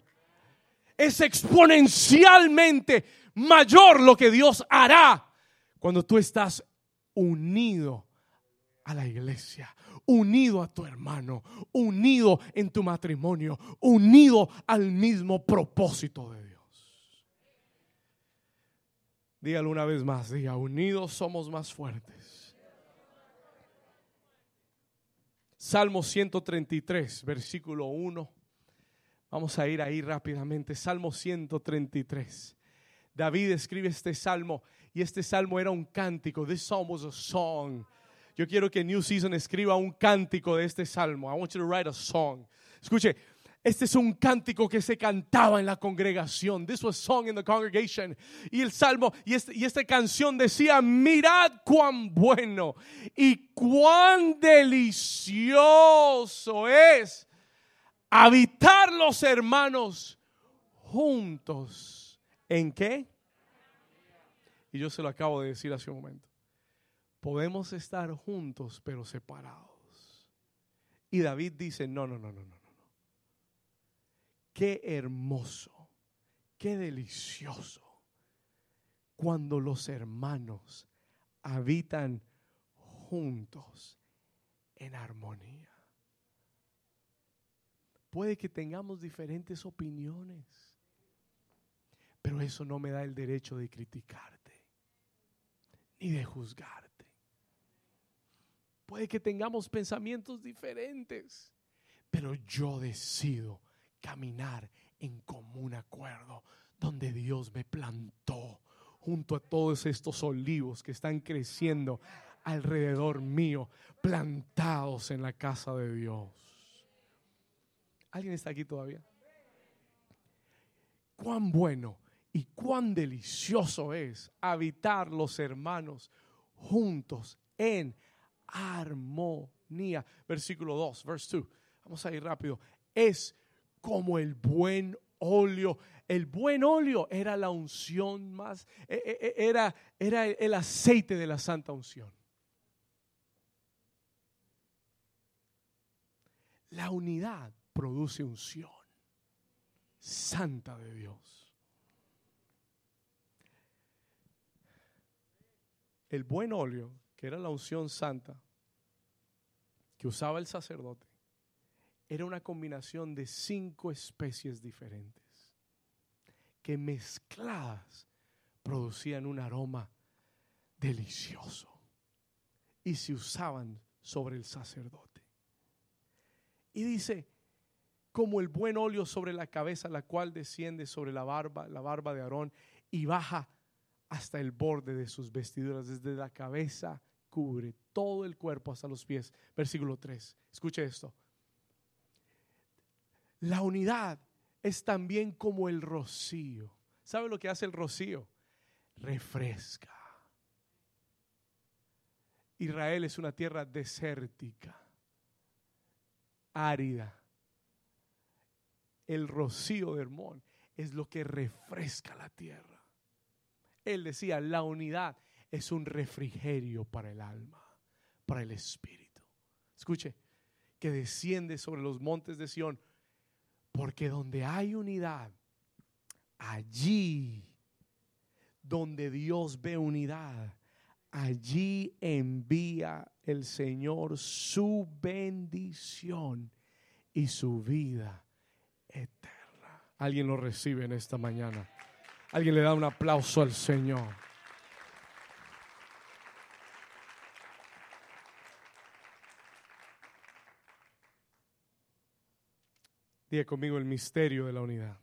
es exponencialmente mayor lo que Dios hará cuando tú estás unido a la iglesia, unido a tu hermano, unido en tu matrimonio, unido al mismo propósito de Dios. Dígalo una vez más, diga, unidos somos más fuertes. Salmo 133, versículo 1 Vamos a ir ahí rápidamente. Salmo 133. David escribe este salmo y este salmo era un cántico. This psalm was a song. Yo quiero que New Season escriba un cántico de este salmo. I want you to write a song. Escuche, este es un cántico que se cantaba en la congregación. This was sung in the congregation. Y el salmo y, este, y esta canción decía, mirad cuán bueno y cuán delicioso es habitar los hermanos juntos. ¿En qué? Y yo se lo acabo de decir hace un momento. Podemos estar juntos pero separados. Y David dice, no, no, no, no, no, no. Qué hermoso, qué delicioso cuando los hermanos habitan juntos en armonía. Puede que tengamos diferentes opiniones, pero eso no me da el derecho de criticarte ni de juzgarte. Puede que tengamos pensamientos diferentes, pero yo decido caminar en común acuerdo donde Dios me plantó junto a todos estos olivos que están creciendo alrededor mío, plantados en la casa de Dios. ¿Alguien está aquí todavía? Cuán bueno y cuán delicioso es habitar los hermanos juntos en armonía. Versículo 2, verse 2. Vamos a ir rápido. Es como el buen óleo. El buen óleo era la unción más, e, e, e, era, era el aceite de la santa unción. La unidad produce unción santa de Dios. El buen óleo, que era la unción santa que usaba el sacerdote, era una combinación de cinco especies diferentes que mezcladas producían un aroma delicioso y se usaban sobre el sacerdote. Y dice, como el buen óleo sobre la cabeza, la cual desciende sobre la barba, la barba de Aarón, y baja hasta el borde de sus vestiduras, desde la cabeza cubre todo el cuerpo hasta los pies. Versículo 3. Escuche esto. La unidad es también como el rocío. ¿Sabe lo que hace el rocío? Refresca. Israel es una tierra desértica, árida. El rocío de Hermón es lo que refresca la tierra. Él decía, la unidad es un refrigerio para el alma, para el espíritu. Escuche, que desciende sobre los montes de Sión porque donde hay unidad, allí donde Dios ve unidad, allí envía el Señor su bendición y su vida. Alguien lo recibe en esta mañana. Alguien le da un aplauso al Señor. Diga conmigo el misterio de la unidad.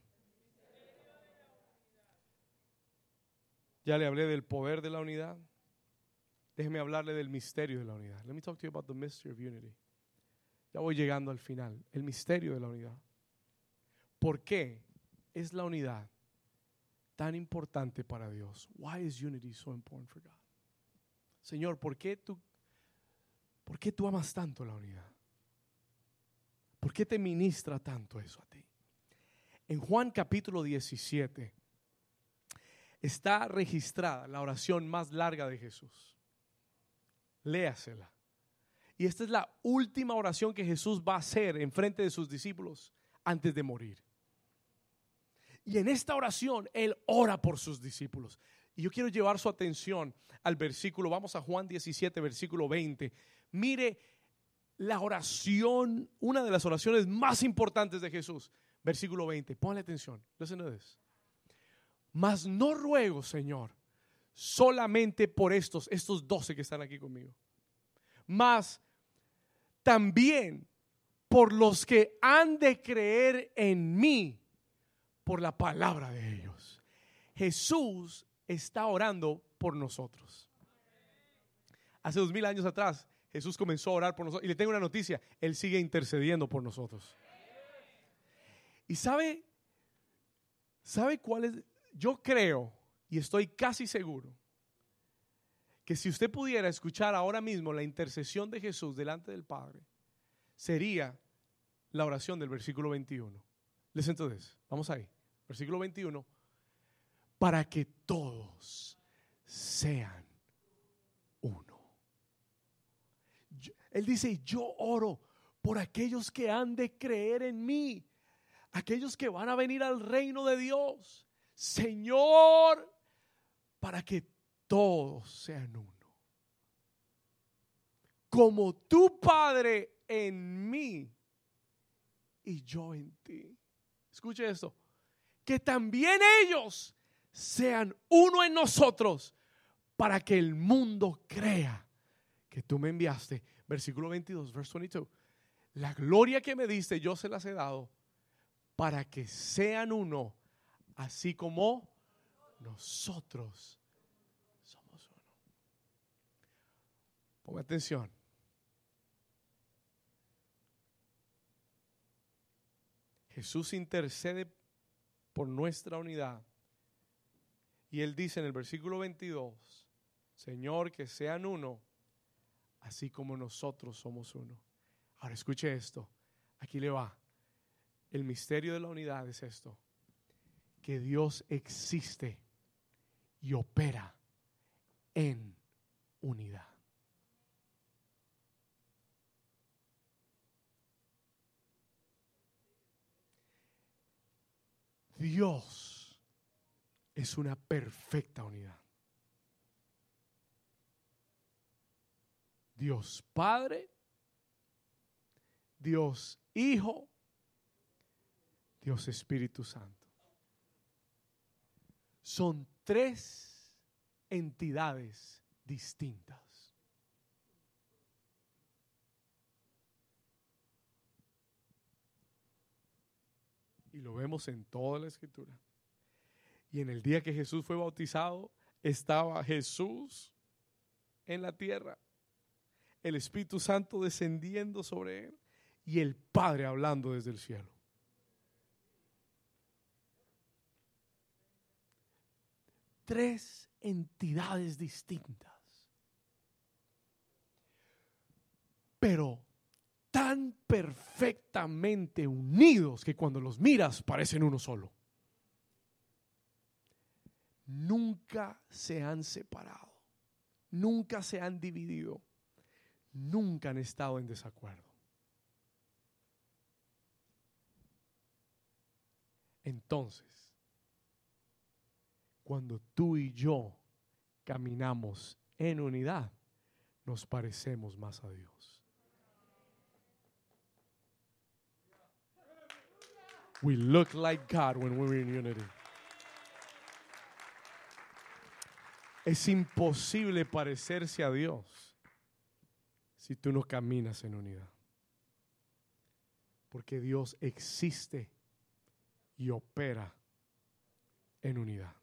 Ya le hablé del poder de la unidad. Déjeme hablarle del misterio de la unidad. Let me talk to you about the mystery of unity. Ya voy llegando al final. El misterio de la unidad. ¿Por qué es la unidad tan importante para Dios? Why is unity so important for God? Señor, ¿por qué tú, por qué tú amas tanto la unidad? ¿Por qué te ministra tanto eso a ti? En Juan capítulo 17 está registrada la oración más larga de Jesús. Léasela. Y esta es la última oración que Jesús va a hacer en frente de sus discípulos antes de morir. Y en esta oración Él ora por sus discípulos. Y yo quiero llevar su atención al versículo, vamos a Juan 17, versículo 20. Mire la oración, una de las oraciones más importantes de Jesús. Versículo 20, ponle atención. Listen to this. Mas no ruego, Señor, solamente por estos, estos doce que están aquí conmigo. Mas también por los que han de creer en mí por la palabra de ellos. Jesús está orando por nosotros. Hace dos mil años atrás, Jesús comenzó a orar por nosotros. Y le tengo una noticia, Él sigue intercediendo por nosotros. Y sabe, ¿sabe cuál es? Yo creo y estoy casi seguro que si usted pudiera escuchar ahora mismo la intercesión de Jesús delante del Padre, sería la oración del versículo 21. Les entonces, vamos ahí. Versículo 21. Para que todos sean uno. Él dice, yo oro por aquellos que han de creer en mí, aquellos que van a venir al reino de Dios. Señor, para que todos sean uno. Como tu Padre en mí y yo en ti. Escuche esto. Que también ellos sean uno en nosotros para que el mundo crea que tú me enviaste versículo 22, verse 22. La gloria que me diste yo se las he dado para que sean uno, así como nosotros somos uno. Ponga atención. Jesús intercede por nuestra unidad. Y él dice en el versículo 22, Señor, que sean uno así como nosotros somos uno. Ahora escuche esto, aquí le va. El misterio de la unidad es esto, que Dios existe y opera en unidad. Dios es una perfecta unidad. Dios Padre, Dios Hijo, Dios Espíritu Santo. Son tres entidades distintas. Y lo vemos en toda la escritura. Y en el día que Jesús fue bautizado, estaba Jesús en la tierra, el Espíritu Santo descendiendo sobre él y el Padre hablando desde el cielo. Tres entidades distintas. Pero tan perfectamente unidos que cuando los miras parecen uno solo. Nunca se han separado, nunca se han dividido, nunca han estado en desacuerdo. Entonces, cuando tú y yo caminamos en unidad, nos parecemos más a Dios. We look like God when we're in unity. Es imposible parecerse a Dios si tú no caminas en unidad. Porque Dios existe y opera en unidad,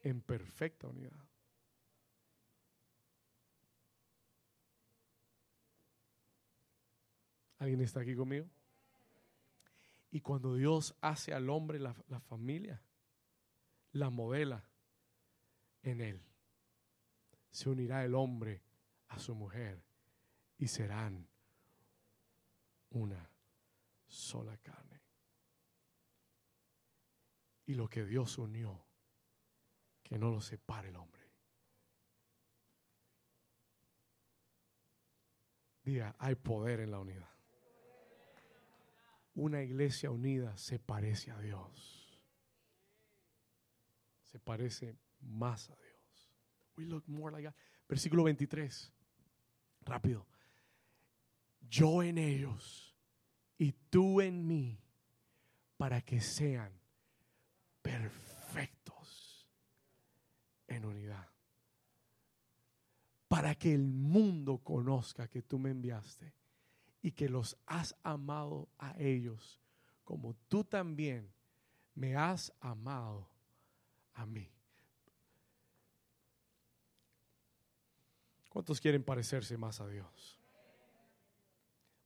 en perfecta unidad. ¿Alguien está aquí conmigo? Y cuando Dios hace al hombre la, la familia, la modela en él. Se unirá el hombre a su mujer y serán una sola carne. Y lo que Dios unió, que no lo separe el hombre. Diga, hay poder en la unidad. Una iglesia unida se parece a Dios. Se parece más a Dios. We look more like. Versículo 23. Rápido. Yo en ellos y tú en mí para que sean perfectos en unidad. Para que el mundo conozca que tú me enviaste y que los has amado a ellos como tú también me has amado a mí. ¿Cuántos quieren parecerse más a Dios?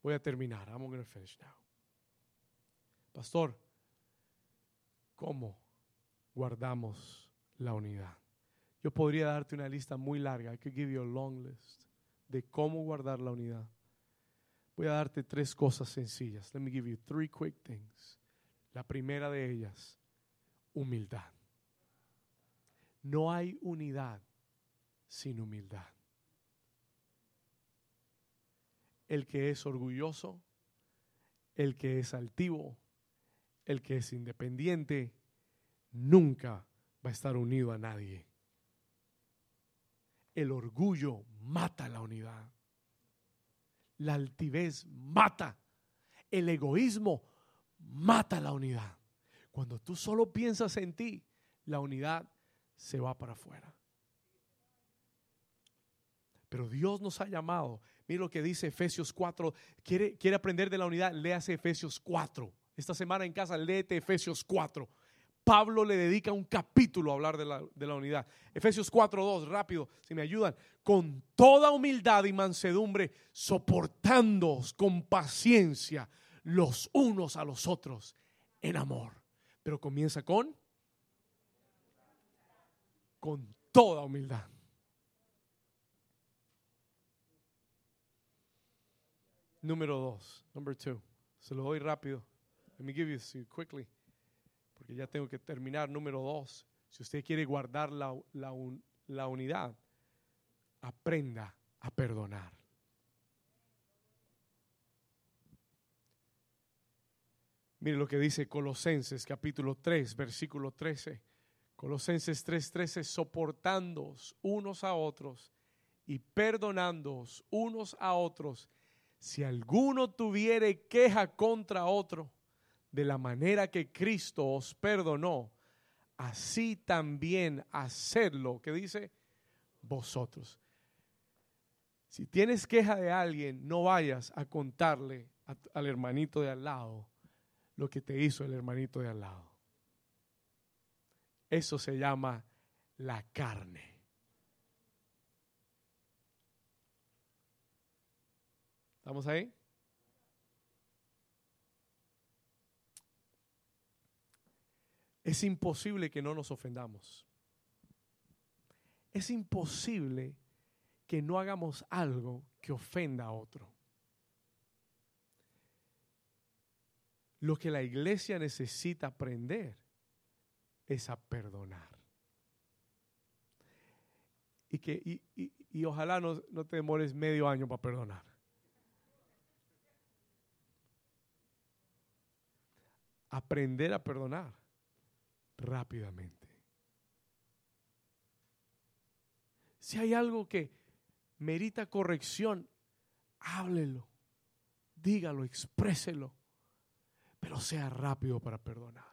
Voy a terminar. I'm going to finish now. Pastor, ¿cómo guardamos la unidad? Yo podría darte una lista muy larga. I could give you a long list de cómo guardar la unidad. Voy a darte tres cosas sencillas. Let me give you three quick things. La primera de ellas, humildad. No hay unidad sin humildad. el que es orgulloso, el que es altivo, el que es independiente, nunca va a estar unido a nadie. El orgullo mata la unidad. La altivez mata. El egoísmo mata la unidad. Cuando tú solo piensas en ti, la unidad se va para afuera. Pero Dios nos ha llamado. Mira lo que dice Efesios 4. ¿Quiere, quiere aprender de la unidad? Léase Efesios 4. Esta semana en casa, léete Efesios 4. Pablo le dedica un capítulo a hablar de la, unidad. Efesios 4.2, rápido, si me ayudan. Con toda humildad y mansedumbre, soportándoos con paciencia los unos a los otros en amor. Pero comienza con, con toda humildad. Número dos, number two. Se lo doy rápido. Let me give you quickly, porque ya tengo que terminar. Número dos, si usted quiere guardar la, la, la unidad, aprenda a perdonar. Mire lo que dice Colosenses capítulo 3, versículo 13. Colosenses 3:13, soportándoos unos a otros y perdonándoos unos a otros, si alguno tuviere queja contra otro, de la manera que Cristo os perdonó, así también hacerlo, que dice vosotros. Si tienes queja de alguien, no vayas a contarle al hermanito de al lado lo que te hizo el hermanito de al lado. Eso se llama la carne. ¿Estamos ahí? Es imposible que no nos ofendamos. Es imposible que no hagamos algo que ofenda a otro. Lo que la iglesia necesita aprender es a perdonar. Y, que, y, ojalá no, no te demores medio año para perdonar. Aprender a perdonar rápidamente. Si hay algo que merita corrección, háblelo, dígalo, expréselo, pero sea rápido para perdonar,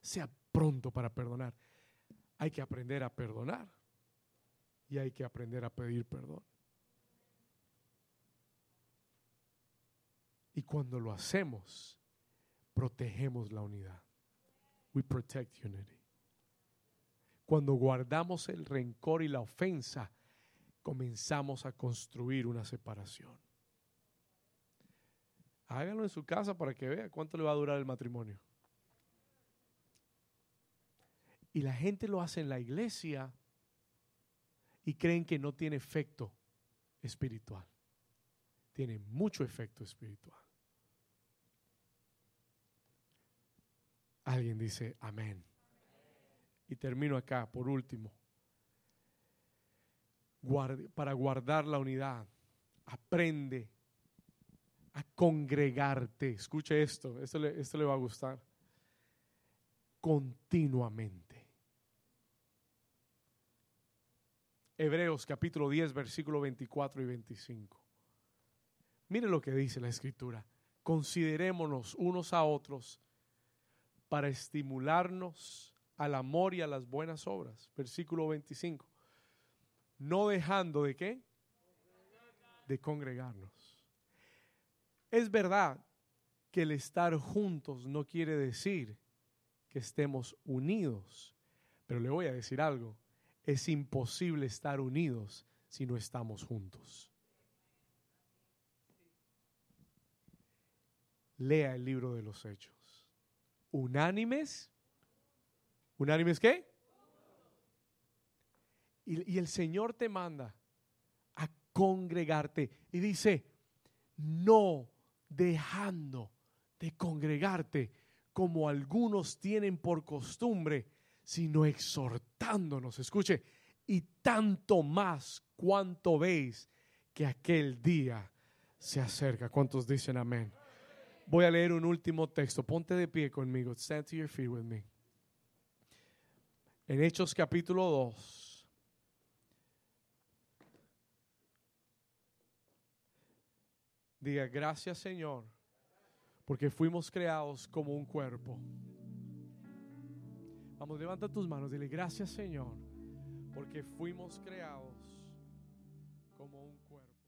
sea pronto para perdonar. Hay que aprender a perdonar y hay que aprender a pedir perdón. Y cuando lo hacemos, protegemos la unidad. We protect unity. Cuando guardamos el rencor y la ofensa, comenzamos a construir una separación. Háganlo en su casa para que vea cuánto le va a durar el matrimonio. Y la gente lo hace en la iglesia y creen que no tiene efecto espiritual. Tiene mucho efecto espiritual. Alguien dice amén. Y termino acá, por último. para guardar la unidad, aprende a congregarte. Escuche esto, esto le, esto le va a gustar. Continuamente. Hebreos capítulo 10, versículo 24 y 25. Mire lo que dice la escritura. Considerémonos unos a otros para estimularnos al amor y a las buenas obras. Versículo 25. No dejando de qué? De congregarnos. Es verdad que el estar juntos no quiere decir que estemos unidos, pero le voy a decir algo, es imposible estar unidos si no estamos juntos. Lea el libro de los hechos unánimes. ¿Unánimes qué? Y, el Señor te manda a congregarte. Y dice, no dejando de congregarte como algunos tienen por costumbre, sino exhortándonos. Escuche, y tanto más cuanto veis que aquel día se acerca. ¿Cuántos dicen amén? Voy a leer un último texto. Ponte de pie conmigo. Stand to your feet with me. En Hechos capítulo 2. Diga, gracias Señor, porque fuimos creados como un cuerpo. Vamos, levanta tus manos, dile, gracias Señor, porque fuimos creados.